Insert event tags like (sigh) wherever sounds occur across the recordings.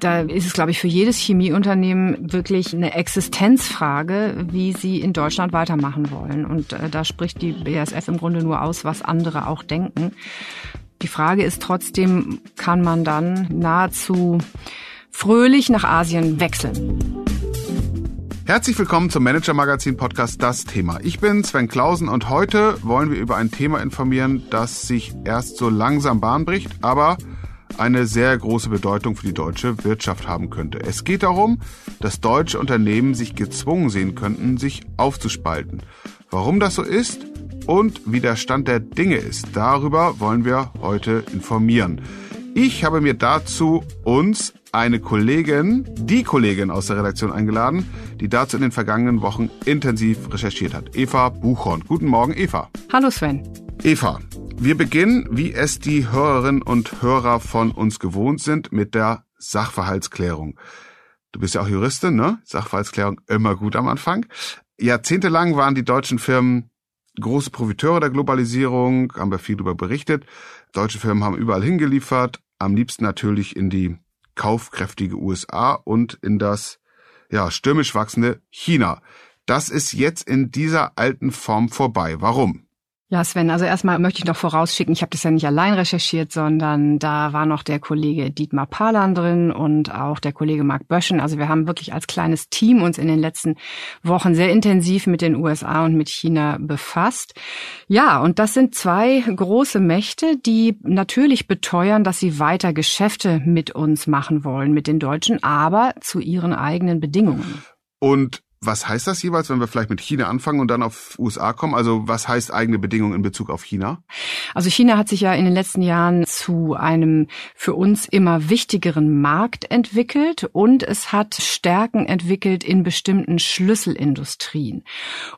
Da ist es, glaube ich, für jedes Chemieunternehmen wirklich eine Existenzfrage, wie sie in Deutschland weitermachen wollen. Und äh, da spricht die BASF im Grunde nur aus, was andere auch denken. Die Frage ist trotzdem, kann man dann nahezu fröhlich nach Asien wechseln? Herzlich willkommen zum Manager Magazin Podcast Das Thema. Ich bin Sven Klausen und heute wollen wir über ein Thema informieren, das sich erst so langsam Bahn bricht, aber eine sehr große Bedeutung für die deutsche Wirtschaft haben könnte. Es geht darum, dass deutsche Unternehmen sich gezwungen sehen könnten, sich aufzuspalten. Warum das so ist und wie der Stand der Dinge ist, darüber wollen wir heute informieren. Ich habe mir dazu uns eine Kollegin, die Kollegin aus der Redaktion eingeladen, die dazu in den vergangenen Wochen intensiv recherchiert hat. Eva Buchhorn. Guten Morgen, Eva. Hallo Sven. Eva, wir beginnen, wie es die Hörerinnen und Hörer von uns gewohnt sind, mit der Sachverhaltsklärung. Du bist ja auch Juristin, ne? Sachverhaltsklärung immer gut am Anfang. Jahrzehntelang waren die deutschen Firmen große Profiteure der Globalisierung, haben wir viel darüber berichtet. Deutsche Firmen haben überall hingeliefert, am liebsten natürlich in die kaufkräftige USA und in das ja, stürmisch wachsende China. Das ist jetzt in dieser alten Form vorbei. Warum? Ja, Sven, also erstmal möchte ich noch vorausschicken, ich habe das ja nicht allein recherchiert, sondern da war noch der Kollege Dietmar Palan drin und auch der Kollege Marc Böschen. Also wir haben wirklich als kleines Team uns in den letzten Wochen sehr intensiv mit den USA und mit China befasst. Ja, und das sind zwei große Mächte, die natürlich beteuern, dass sie weiter Geschäfte mit uns machen wollen, mit den Deutschen, aber zu ihren eigenen Bedingungen. Und was heißt das jeweils, wenn wir vielleicht mit China anfangen und dann auf USA kommen? Also was heißt eigene Bedingungen in Bezug auf China? Also China hat sich ja in den letzten Jahren zu einem für uns immer wichtigeren Markt entwickelt und es hat Stärken entwickelt in bestimmten Schlüsselindustrien.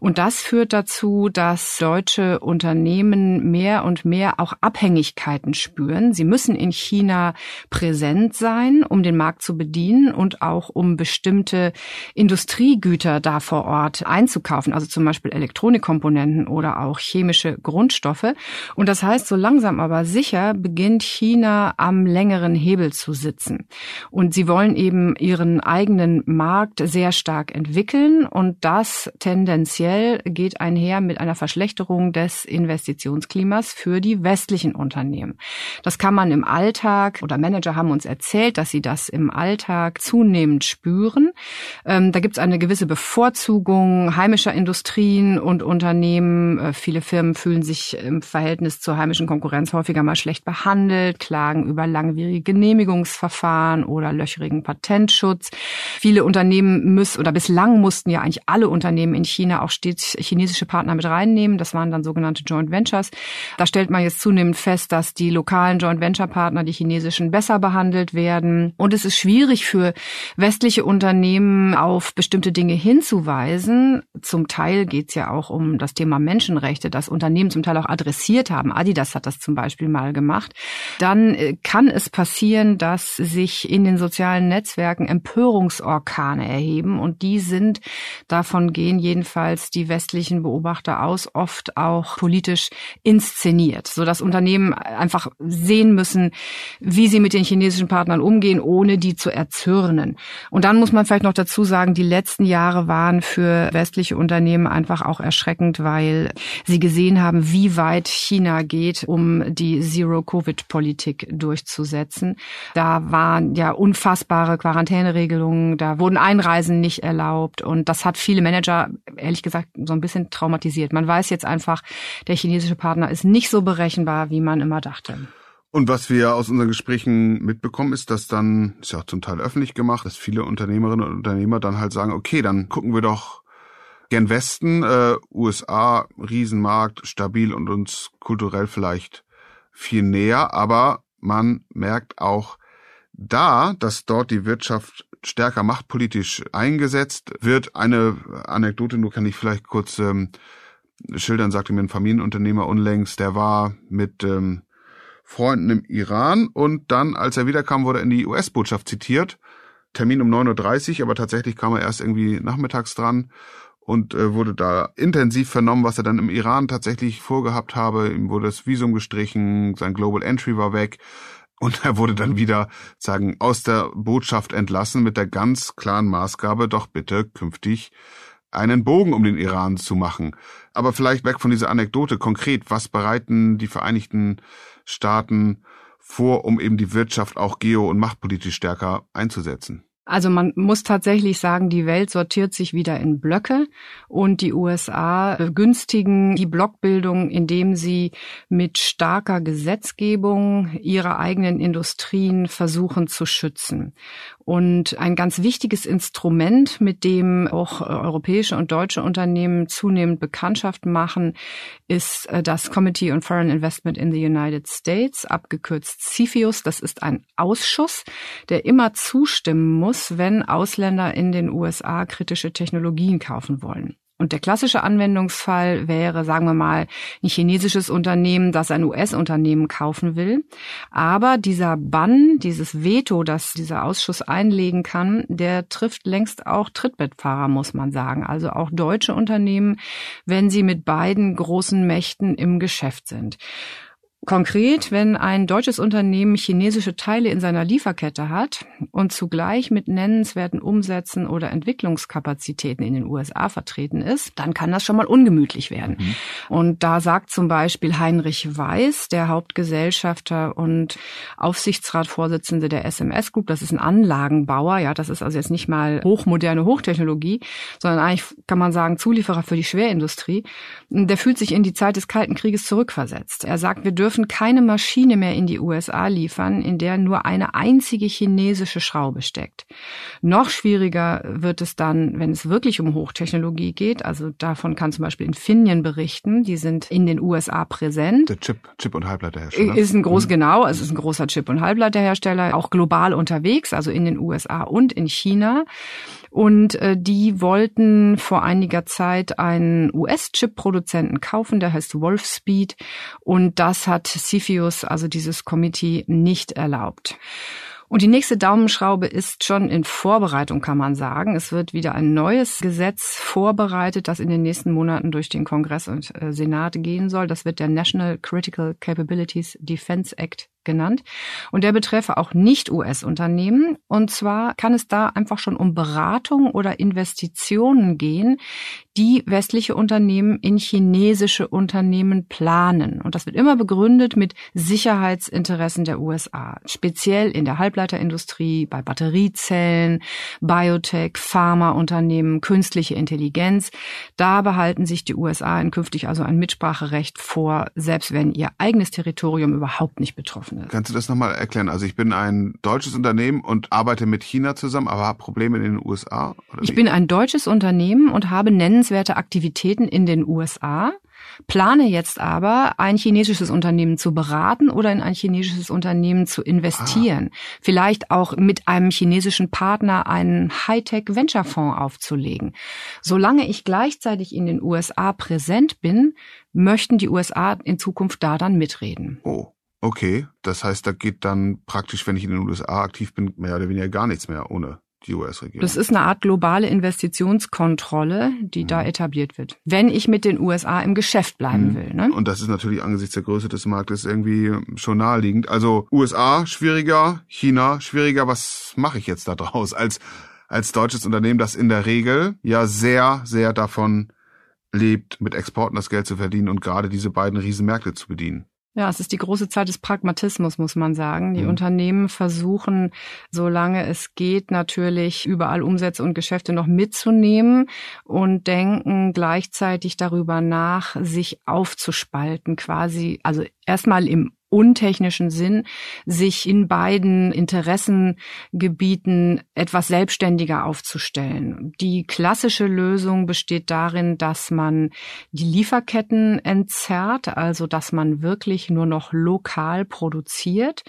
Und das führt dazu, dass deutsche Unternehmen mehr und mehr auch Abhängigkeiten spüren. Sie müssen in China präsent sein, um den Markt zu bedienen und auch um bestimmte Industriegüter Da vor Ort einzukaufen, also zum Beispiel Elektronikkomponenten oder auch chemische Grundstoffe. Und das heißt, so langsam aber sicher beginnt China am längeren Hebel zu sitzen. Und sie wollen eben ihren eigenen Markt sehr stark entwickeln und das tendenziell geht einher mit einer Verschlechterung des Investitionsklimas für die westlichen Unternehmen. Das kann man im Alltag oder Manager haben uns erzählt, dass sie das im Alltag zunehmend spüren. Ähm, da gibt es eine gewisse Bevorzugung heimischer Industrien und Unternehmen. Äh, viele Firmen fühlen sich im Verhältnis zur heimischen Konkurrenz häufiger mal schlecht behandelt, klagen über langwierige Genehmigungsverfahren oder löcherigen Patentschutz. Viele Unternehmen müssen oder bislang mussten ja eigentlich alle Unternehmen in China auch stets chinesische Partner mit reinnehmen. Das waren dann sogenannte Joint Ventures. Da stellt man jetzt zunehmend fest, dass die lokalen Joint Venture Partner, die chinesischen, besser behandelt werden. Und es ist schwierig für westliche Unternehmen auf bestimmte Dinge hinzuweisen. Zum Teil geht es ja auch um das Thema Menschenrechte, das Unternehmen zum Teil auch adressiert haben. Adidas hat das zum Beispiel mal gemacht. Dann äh, kann es passieren, dass sich in den sozialen Netzwerken Empörungsorkane erheben und die sind, davon gehen jedenfalls die westlichen Beobachter aus, oft auch politisch inszeniert, so dass Unternehmen einfach sehen müssen, wie sie mit den chinesischen Partnern umgehen, ohne die zu erzürnen. Und dann muss man vielleicht noch dazu sagen, die letzten Jahre Jahre waren für westliche Unternehmen einfach auch erschreckend, weil sie gesehen haben, wie weit China geht, um die Zero-Covid-Politik durchzusetzen. Da waren ja unfassbare Quarantäneregelungen, da wurden Einreisen nicht erlaubt und das hat viele Manager, ehrlich gesagt, so ein bisschen traumatisiert. Man weiß jetzt einfach, der chinesische Partner ist nicht so berechenbar, wie man immer dachte. Und was wir aus unseren Gesprächen mitbekommen, ist, dass dann, ist ja auch zum Teil öffentlich gemacht, dass viele Unternehmerinnen und Unternehmer dann halt sagen, okay, dann gucken wir doch gern Westen, äh, USA, Riesenmarkt, stabil und uns kulturell vielleicht viel näher, aber man merkt auch da, dass dort die Wirtschaft stärker machtpolitisch eingesetzt wird. Eine Anekdote, nur kann ich vielleicht kurz ähm, schildern, sagte mir ein Familienunternehmer unlängst, der war mit ähm, Freunden im Iran und dann, als er wiederkam, wurde er in die US-Botschaft zitiert. Termin um 9.30 Uhr, aber tatsächlich kam er erst irgendwie nachmittags dran und äh, wurde da intensiv vernommen, was er dann im Iran tatsächlich vorgehabt habe. Ihm wurde das Visum gestrichen, sein Global Entry war weg. Und (laughs) er wurde dann wieder, sagen, aus der Botschaft entlassen mit der ganz klaren Maßgabe, doch bitte künftig einen Bogen um den Iran zu machen. Aber vielleicht weg von dieser Anekdote konkret, was bereiten die Vereinigten Staaten vor, um eben die Wirtschaft auch geo- und machtpolitisch stärker einzusetzen? Also man muss tatsächlich sagen, die Welt sortiert sich wieder in Blöcke und die USA begünstigen die Blockbildung, indem sie mit starker Gesetzgebung ihre eigenen Industrien versuchen zu schützen. Und ein ganz wichtiges Instrument, mit dem auch europäische und deutsche Unternehmen zunehmend Bekanntschaft machen, ist äh, das Committee on Foreign Investment in the United States, abgekürzt CFIUS. Das ist ein Ausschuss, der immer zustimmen muss, wenn Ausländer in den USA kritische Technologien kaufen wollen. Und der klassische Anwendungsfall wäre, sagen wir mal, ein chinesisches Unternehmen, das ein US-Unternehmen kaufen will. Aber dieser Bann, dieses Veto, das dieser Ausschuss einlegen kann, der trifft längst auch Trittbettfahrer, muss man sagen. Also auch deutsche Unternehmen, wenn sie mit beiden großen Mächten im Geschäft sind. Konkret, wenn ein deutsches Unternehmen chinesische Teile in seiner Lieferkette hat und zugleich mit nennenswerten Umsätzen oder Entwicklungskapazitäten in den USA vertreten ist, dann kann das schon mal ungemütlich werden. Mhm. Und da sagt zum Beispiel Heinrich Weiß, der Hauptgesellschafter und Aufsichtsratvorsitzende der SMS Group, das ist ein Anlagenbauer, ja, das ist also jetzt nicht mal hochmoderne Hochtechnologie, sondern eigentlich kann man sagen Zulieferer für die Schwerindustrie, der fühlt sich in die Zeit des Kalten Krieges zurückversetzt. Er sagt, wir dürfen dürfen keine Maschine mehr in die USA liefern, in der nur eine einzige chinesische Schraube steckt. Noch schwieriger wird es dann, wenn es wirklich um Hochtechnologie geht. Also davon kann zum Beispiel Infineon berichten. Die sind in den USA präsent. Der Chip, Chip und Halbleiterhersteller. Ist ein groß, mhm. genau, es ist ein großer Chip- und Halbleiterhersteller, auch global unterwegs, also in den USA und in China. Und äh, die wollten vor einiger Zeit einen US-Chip-Produzenten kaufen, der heißt Wolfspeed. Und das hat CFIUS, also dieses Committee, nicht erlaubt. Und die nächste Daumenschraube ist schon in Vorbereitung, kann man sagen. Es wird wieder ein neues Gesetz vorbereitet, das in den nächsten Monaten durch den Kongress und äh, Senat gehen soll. Das wird der National Critical Capabilities Defense Act genannt. Und der betreffe auch Nicht-US-Unternehmen. Und zwar kann es da einfach schon um Beratung oder Investitionen gehen, die westliche Unternehmen in chinesische Unternehmen planen. Und das wird immer begründet mit Sicherheitsinteressen der USA, speziell in der Halbleiterindustrie, bei Batteriezellen, Biotech, Pharmaunternehmen, künstliche Intelligenz. Da behalten sich die USA in künftig also ein Mitspracherecht vor, selbst wenn ihr eigenes Territorium überhaupt nicht betroffen ist. Kannst du das nochmal erklären? Also ich bin ein deutsches Unternehmen und arbeite mit China zusammen, aber habe Probleme in den USA? ich bin ein deutsches Unternehmen und habe nennenswerte Aktivitäten in den USA plane jetzt aber, ein chinesisches Unternehmen zu beraten oder in ein chinesisches Unternehmen zu investieren. Ah. Vielleicht auch mit einem chinesischen Partner einen Hightech-Venture-Fonds aufzulegen. Solange ich gleichzeitig in den USA präsent bin, möchten die USA in Zukunft da dann mitreden. Oh. Okay, das heißt, da geht dann praktisch, wenn ich in den USA aktiv bin, mehr oder weniger gar nichts mehr ohne die US-Regierung. Das ist eine Art globale Investitionskontrolle, die mhm. da etabliert wird, wenn ich mit den USA im Geschäft bleiben mhm. will. Ne? Und das ist natürlich angesichts der Größe des Marktes irgendwie schon naheliegend. Also USA schwieriger, China schwieriger. Was mache ich jetzt da draus als als deutsches Unternehmen, das in der Regel ja sehr, sehr davon lebt, mit Exporten das Geld zu verdienen und gerade diese beiden Riesenmärkte zu bedienen? Ja, es ist die große Zeit des Pragmatismus, muss man sagen. Die mhm. Unternehmen versuchen, solange es geht, natürlich überall Umsätze und Geschäfte noch mitzunehmen und denken gleichzeitig darüber nach, sich aufzuspalten, quasi, also erstmal im untechnischen Sinn, sich in beiden Interessengebieten etwas selbstständiger aufzustellen. Die klassische Lösung besteht darin, dass man die Lieferketten entzerrt, also dass man wirklich nur noch lokal produziert.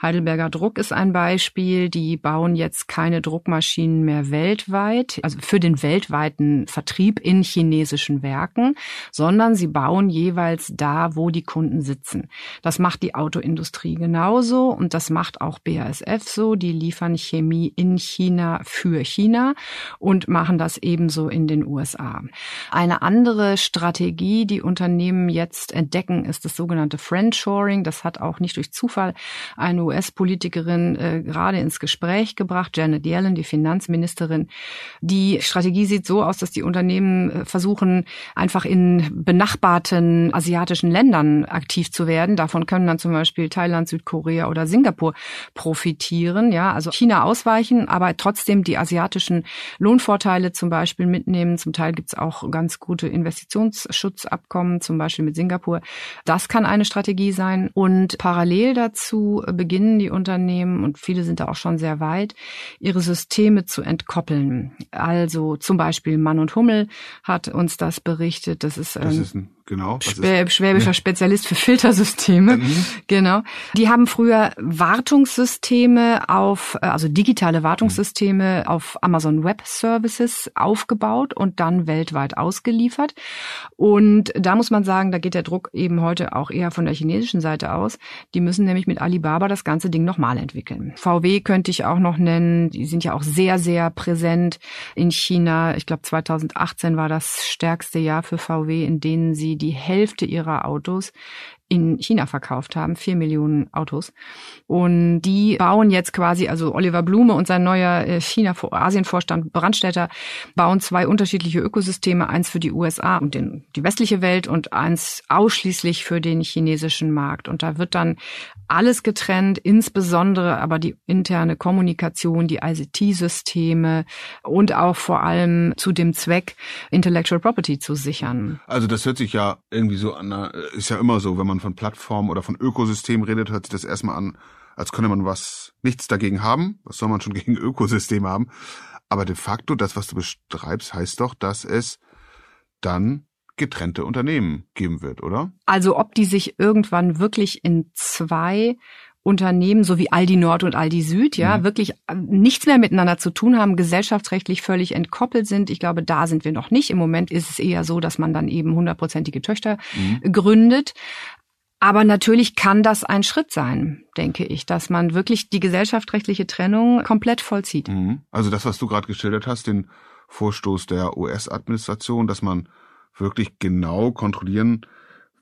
Heidelberger Druck ist ein Beispiel. Die bauen jetzt keine Druckmaschinen mehr weltweit, also für den weltweiten Vertrieb in chinesischen Werken, sondern sie bauen jeweils da, wo die Kunden sitzen. Das macht macht die Autoindustrie genauso und das macht auch BASF so. Die liefern Chemie in China für China und machen das ebenso in den USA. Eine andere Strategie, die Unternehmen jetzt entdecken, ist das sogenannte Friendshoring. Das hat auch nicht durch Zufall eine US-Politikerin äh, gerade ins Gespräch gebracht, Janet Yellen, die Finanzministerin. Die Strategie sieht so aus, dass die Unternehmen äh, versuchen, einfach in benachbarten asiatischen Ländern aktiv zu werden. Davon können dann zum Beispiel Thailand, Südkorea oder Singapur profitieren. Ja, also China ausweichen, aber trotzdem die asiatischen Lohnvorteile zum Beispiel mitnehmen. Zum Teil gibt's auch ganz gute Investitionsschutzabkommen, zum Beispiel mit Singapur. Das kann eine Strategie sein. Und parallel dazu beginnen die Unternehmen, und viele sind da auch schon sehr weit, ihre Systeme zu entkoppeln. Also zum Beispiel Mann und Hummel hat uns das berichtet. Das ist, das ist ein Genau. Schwäb schwäbischer ja. Spezialist für Filtersysteme. Mhm. Genau. Die haben früher Wartungssysteme auf, äh, also digitale Wartungssysteme mhm. auf Amazon Web Services aufgebaut und dann weltweit ausgeliefert. Und da muss man sagen, da geht der Druck eben heute auch eher von der chinesischen Seite aus. Die müssen nämlich mit Alibaba das ganze Ding nochmal entwickeln. VW könnte ich auch noch nennen. Die sind ja auch sehr, sehr präsent in China. Ich glaube, 2018 war das stärkste Jahr für VW, in denen sie die Hälfte ihrer Autos in China verkauft haben, vier Millionen Autos. Und die bauen jetzt quasi, also Oliver Blume und sein neuer äh, China-Asien-Vorstand Brandstätter bauen zwei unterschiedliche Ökosysteme, eins für die USA und den, die westliche Welt und eins ausschließlich für den chinesischen Markt. Und da wird dann alles getrennt, insbesondere aber die interne Kommunikation, die ICT-Systeme und auch vor allem zu dem Zweck, Intellectual Property zu sichern. Also das hört sich ja irgendwie so an, ist ja immer so, wenn man von Plattform oder von Ökosystem redet, hört sich das erstmal an, als könne man was, nichts dagegen haben. Was soll man schon (laughs) gegen Ökosystem haben? Aber de facto, das, was du beschreibst, heißt doch, dass es dann getrennte Unternehmen geben wird, oder? Also ob die sich irgendwann wirklich in zwei Unternehmen, so wie Aldi Nord und Aldi Süd, ja, mhm. wirklich äh, nichts mehr miteinander zu tun haben, gesellschaftsrechtlich völlig entkoppelt sind. Ich glaube, da sind wir noch nicht. Im Moment ist es eher so, dass man dann eben hundertprozentige Töchter mhm. gründet. Aber natürlich kann das ein Schritt sein, denke ich, dass man wirklich die gesellschaftsrechtliche Trennung komplett vollzieht. Mhm. Also das, was du gerade geschildert hast, den Vorstoß der US-Administration, dass man wirklich genau kontrollieren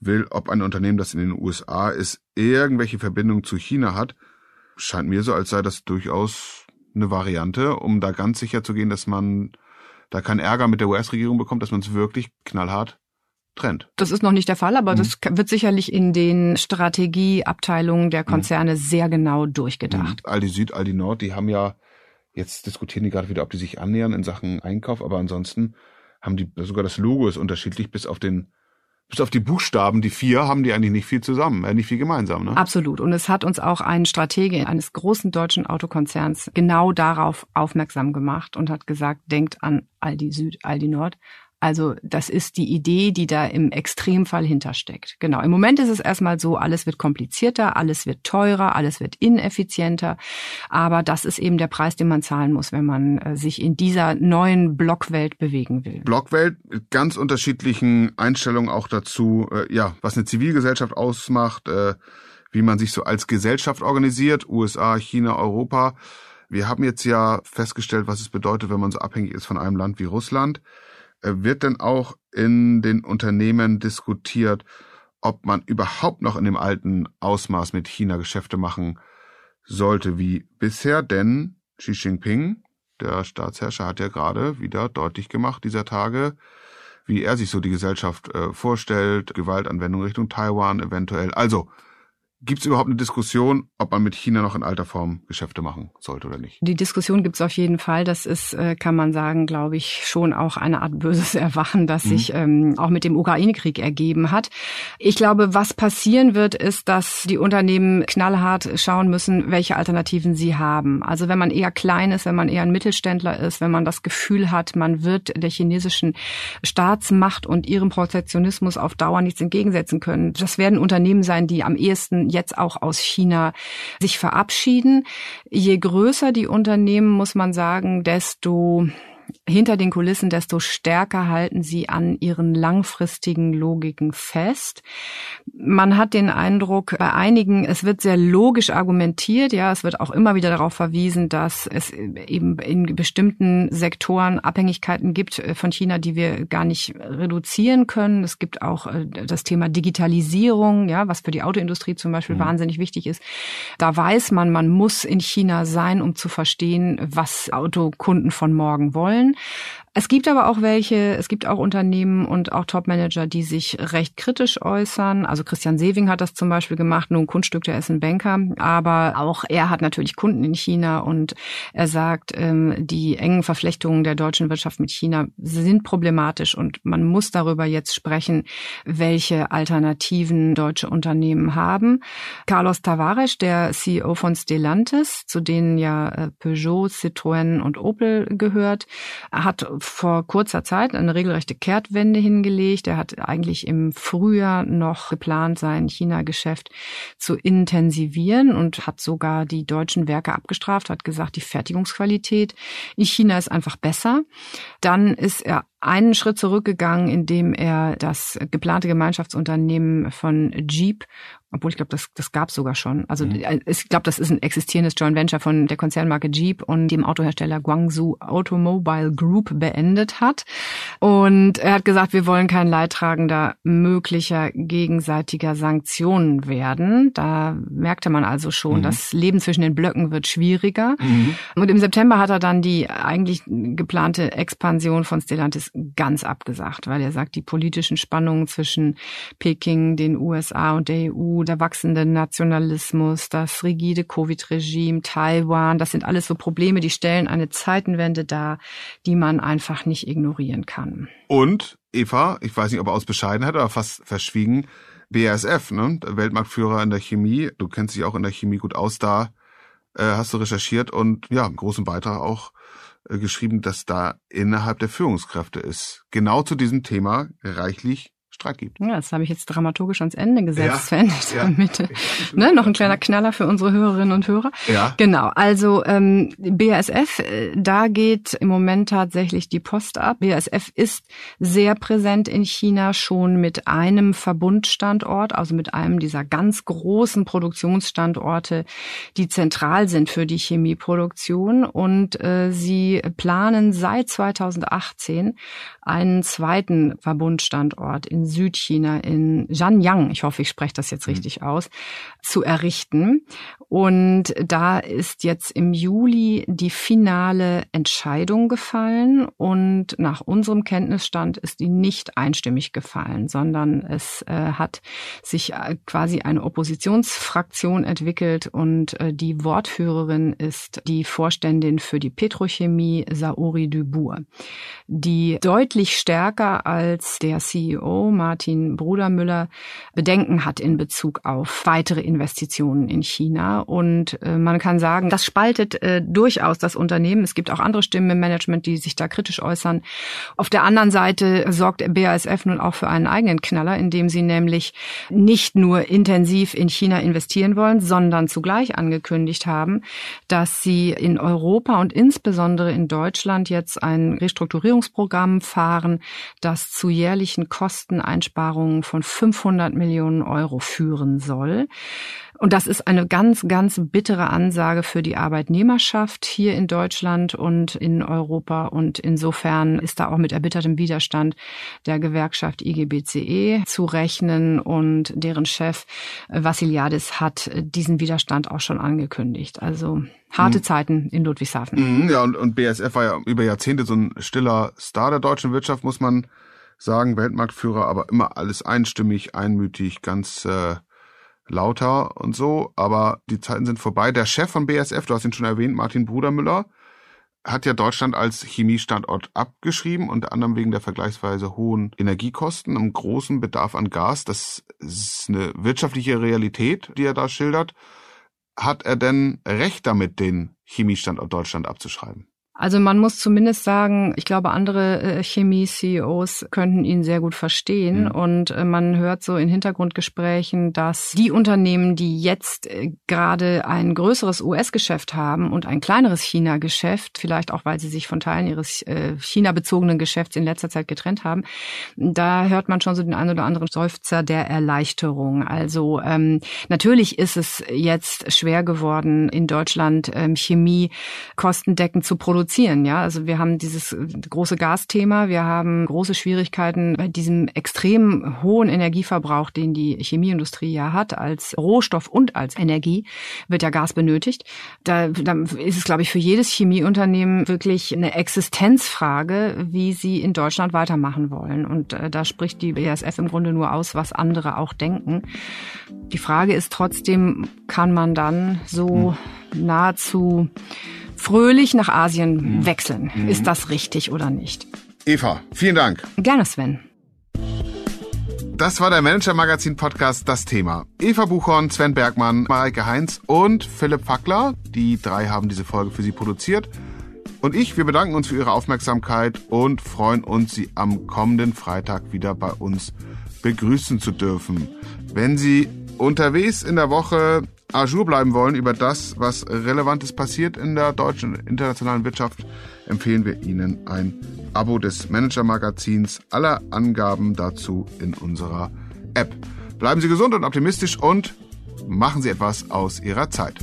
will, ob ein Unternehmen, das in den USA ist, irgendwelche Verbindungen zu China hat, scheint mir so, als sei das durchaus eine Variante, um da ganz sicher zu gehen, dass man da keinen Ärger mit der US-Regierung bekommt, dass man es wirklich knallhart trennt. Das ist noch nicht der Fall, aber mhm. das wird sicherlich in den Strategieabteilungen der Konzerne mhm. sehr genau durchgedacht. Mhm. Aldi Süd, Aldi Nord, die haben ja, jetzt diskutieren die gerade wieder, ob die sich annähern in Sachen Einkauf, aber ansonsten haben die, sogar das Logo ist unterschiedlich, bis auf den bis auf die Buchstaben, die vier, haben die eigentlich nicht viel zusammen, äh, nicht viel gemeinsam. Ne? Absolut. Und es hat uns auch ein Stratege eines großen deutschen Autokonzerns genau darauf aufmerksam gemacht und hat gesagt, denkt an Aldi Süd, Aldi Nord. Also das ist die Idee, die da im Extremfall hintersteckt. Genau. Im Moment ist es erstmal so, alles wird komplizierter, alles wird teurer, alles wird ineffizienter. Aber das ist eben der Preis, den man zahlen muss, wenn man äh, sich in dieser neuen Blockwelt bewegen will. Blockwelt mit ganz unterschiedlichen Einstellungen auch dazu, äh, ja, was eine Zivilgesellschaft ausmacht, äh, wie man sich so als Gesellschaft organisiert, USA, China, Europa. Wir haben jetzt ja festgestellt, was es bedeutet, wenn man so abhängig ist von einem Land wie Russland. Wird denn auch in den Unternehmen diskutiert, ob man überhaupt noch in dem alten Ausmaß mit China Geschäfte machen sollte wie bisher, denn Xi Jinping, der Staatsherrscher, hat ja gerade wieder deutlich gemacht dieser Tage, wie er sich so die Gesellschaft äh, vorstellt, Gewaltanwendung Richtung Taiwan eventuell. Also Gibt es überhaupt eine Diskussion, ob man mit China noch in alter Form Geschäfte machen sollte oder nicht? Die Diskussion gibt es auf jeden Fall. Das ist, äh, kann man sagen, glaube ich, schon auch eine Art böses (laughs) Erwachen, das mhm. sich ähm, auch mit dem Ukraine-Krieg ergeben hat. Ich glaube, was passieren wird, ist, dass die Unternehmen knallhart schauen müssen, welche Alternativen sie haben. Also wenn man eher klein ist, wenn man eher ein Mittelständler ist, wenn man das Gefühl hat, man wird der chinesischen Staatsmacht und ihrem Protektionismus auf Dauer nichts entgegensetzen können. Das werden Unternehmen sein, die am ehesten jetzt auch aus China sich verabschieden. Je größer die Unternehmen, muss man sagen, desto hinter den Kulissen, desto stärker halten sie an ihren langfristigen Logiken fest. Man hat den Eindruck, bei einigen, es wird sehr logisch argumentiert, ja, es wird auch immer wieder darauf verwiesen, dass es eben in bestimmten Sektoren Abhängigkeiten gibt äh, von China, die wir gar nicht reduzieren können. Es gibt auch äh, das Thema Digitalisierung, ja, was für die Autoindustrie zum Beispiel mhm. wahnsinnig wichtig ist. Da weiß man, man muss in China sein, um zu verstehen, was Autokunden von morgen wollen wollen. Es gibt aber auch welche, es gibt auch Unternehmen und auch Topmanager, die sich recht kritisch äußern. Also Christian Sewing hat das zum Beispiel gemacht, nun Kunststück, der ist ein Banker, aber auch er hat natürlich Kunden in China und er sagt, ähm, die engen Verflechtungen der deutschen Wirtschaft mit China sind problematisch und man muss darüber jetzt sprechen, welche Alternativen deutsche Unternehmen haben. Carlos Tavares, der CEO von Stellantis, zu denen ja äh, Peugeot, Citroën und Opel gehört, hat vor kurzer Zeit eine regelrechte Kehrtwende hingelegt. Er hat eigentlich im Frühjahr noch geplant, sein China-Geschäft zu intensivieren und hat sogar die deutschen Werke abgestraft, hat gesagt, die Fertigungsqualität in China ist einfach besser. Dann ist er einen Schritt zurückgegangen, indem er das geplante Gemeinschaftsunternehmen von Jeep obwohl ich glaube, das, das gab sogar schon. Also mhm. Äh, ich glaube, das ist ein existierendes Joint Venture von der Konzernmarke Jeep und dem Autohersteller Guangzhou Automobile Group beendet hat. Und er hat gesagt, wir wollen kein Leidtragender möglicher gegenseitiger Sanktionen werden. Da merkte man also schon, mhm. das Leben zwischen den Blöcken wird schwieriger. Mhm. Und im September hat er dann die eigentlich geplante Expansion von Stellantis ganz abgesagt, weil er sagt, die politischen Spannungen zwischen Peking, den USA und der EU der wachsende Nationalismus, das rigide Covid-Regime, Taiwan, das sind alles so Probleme, die stellen eine Zeitenwende dar, die man einfach nicht ignorieren kann. Und Eva, ich weiß nicht, ob er aus Bescheidenheit oder fast verschwiegen, BASF, ne? Weltmarktführer in der Chemie, du kennst dich auch in der Chemie gut aus, da äh, hast du recherchiert und ja, großen Beitrag auch geschrieben, dass da innerhalb der Führungskräfte ist. Genau zu diesem Thema reichlich Streit gibt. Ja, das habe ich jetzt dramaturgisch ans Ende gesetzt, ja, ich ja. damit. Ne, noch ein kleiner Knaller für unsere Hörerinnen und Hörer. Ja. Genau. Also ähm, BASF, äh, da geht im Moment tatsächlich die Post ab. BASF ist sehr präsent in China schon mit einem Verbundstandort, also mit einem dieser ganz großen Produktionsstandorte, die zentral sind für die Chemieproduktion. Und äh, sie planen seit 2018 einen zweiten Verbundstandort in Südchina, in Zhanyang, ich hoffe, ich spreche das jetzt mhm. richtig aus, zu errichten. Und da ist jetzt im Juli die finale Entscheidung gefallen und nach unserem Kenntnisstand ist die nicht einstimmig gefallen, sondern es äh, hat sich äh, quasi eine Oppositionsfraktion entwickelt und äh, die Wortführerin ist die Vorständin für die Petrochemie Saori Dubourg, die deutlich stärker als der CEO Martin Brudermüller Bedenken hat in Bezug auf weitere Investitionen in China. Und äh, man kann sagen, das spaltet äh, durchaus das Unternehmen. Es gibt auch andere Stimmen im Management, die sich da kritisch äußern. Auf der anderen Seite sorgt BASF nun auch für einen eigenen Knaller, indem sie nämlich nicht nur intensiv in China investieren wollen, sondern zugleich angekündigt haben, dass sie in Europa und insbesondere in Deutschland jetzt ein Restrukturierungsprogramm fahren, das zu jährlichen Kosten Einsparungen von 500 Millionen Euro führen soll. Und das ist eine ganz, ganz bittere Ansage für die Arbeitnehmerschaft hier in Deutschland und in Europa. Und insofern ist da auch mit erbittertem Widerstand der Gewerkschaft IGBCE zu rechnen. Und deren Chef Vassiliadis hat diesen Widerstand auch schon angekündigt. Also harte mhm. Zeiten in Ludwigshafen. Mhm, ja, und, und BSF war ja über Jahrzehnte so ein stiller Star der deutschen Wirtschaft, muss man sagen, Weltmarktführer, aber immer alles einstimmig, einmütig, ganz äh, lauter und so. Aber die Zeiten sind vorbei. Der Chef von BSF, du hast ihn schon erwähnt, Martin Brudermüller, hat ja Deutschland als Chemiestandort abgeschrieben, unter anderem wegen der vergleichsweise hohen Energiekosten, einem großen Bedarf an Gas. Das ist eine wirtschaftliche Realität, die er da schildert. Hat er denn recht damit, den Chemiestandort Deutschland abzuschreiben? Also man muss zumindest sagen, ich glaube, andere äh, Chemie-CEOs könnten ihn sehr gut verstehen. Mhm. Und äh, man hört so in Hintergrundgesprächen, dass die Unternehmen, die jetzt äh, gerade ein größeres US-Geschäft haben und ein kleineres China-Geschäft, vielleicht auch, weil sie sich von Teilen ihres China-bezogenen Geschäfts in letzter Zeit getrennt haben, da hört man schon so den einen oder anderen Seufzer der Erleichterung. Also ähm, natürlich ist es jetzt schwer geworden, in Deutschland ähm, Chemie kostendeckend zu produzieren produzieren. Ja, also wir haben dieses große Gasthema, wir haben große Schwierigkeiten bei diesem extrem hohen Energieverbrauch, den die Chemieindustrie ja hat, als Rohstoff und als Energie wird ja Gas benötigt. Da, da ist es, glaube ich, für jedes Chemieunternehmen wirklich eine Existenzfrage, wie sie in Deutschland weitermachen wollen. Und äh, da spricht die BASF im Grunde nur aus, was andere auch denken. Die Frage ist trotzdem, kann man dann so hm. nahezu fröhlich nach Asien mhm. wechseln. Mhm. Ist das richtig oder nicht? Eva, vielen Dank. Gerne, Sven. Das war der Manager Magazin Podcast Das Thema. Eva Buchhorn, Sven Bergmann, Mareike Heinz und Philipp Fackler. Die drei haben diese Folge für Sie produziert. Und ich, wir bedanken uns für Ihre Aufmerksamkeit und freuen uns, Sie am kommenden Freitag wieder bei uns begrüßen zu dürfen. Wenn Sie unterwegs in der Woche Ajour bleiben wollen über das, was Relevantes passiert in der deutschen und internationalen Wirtschaft, empfehlen wir Ihnen ein Abo des Manager-Magazins. Alle Angaben dazu in unserer App. Bleiben Sie gesund und optimistisch und machen Sie etwas aus Ihrer Zeit.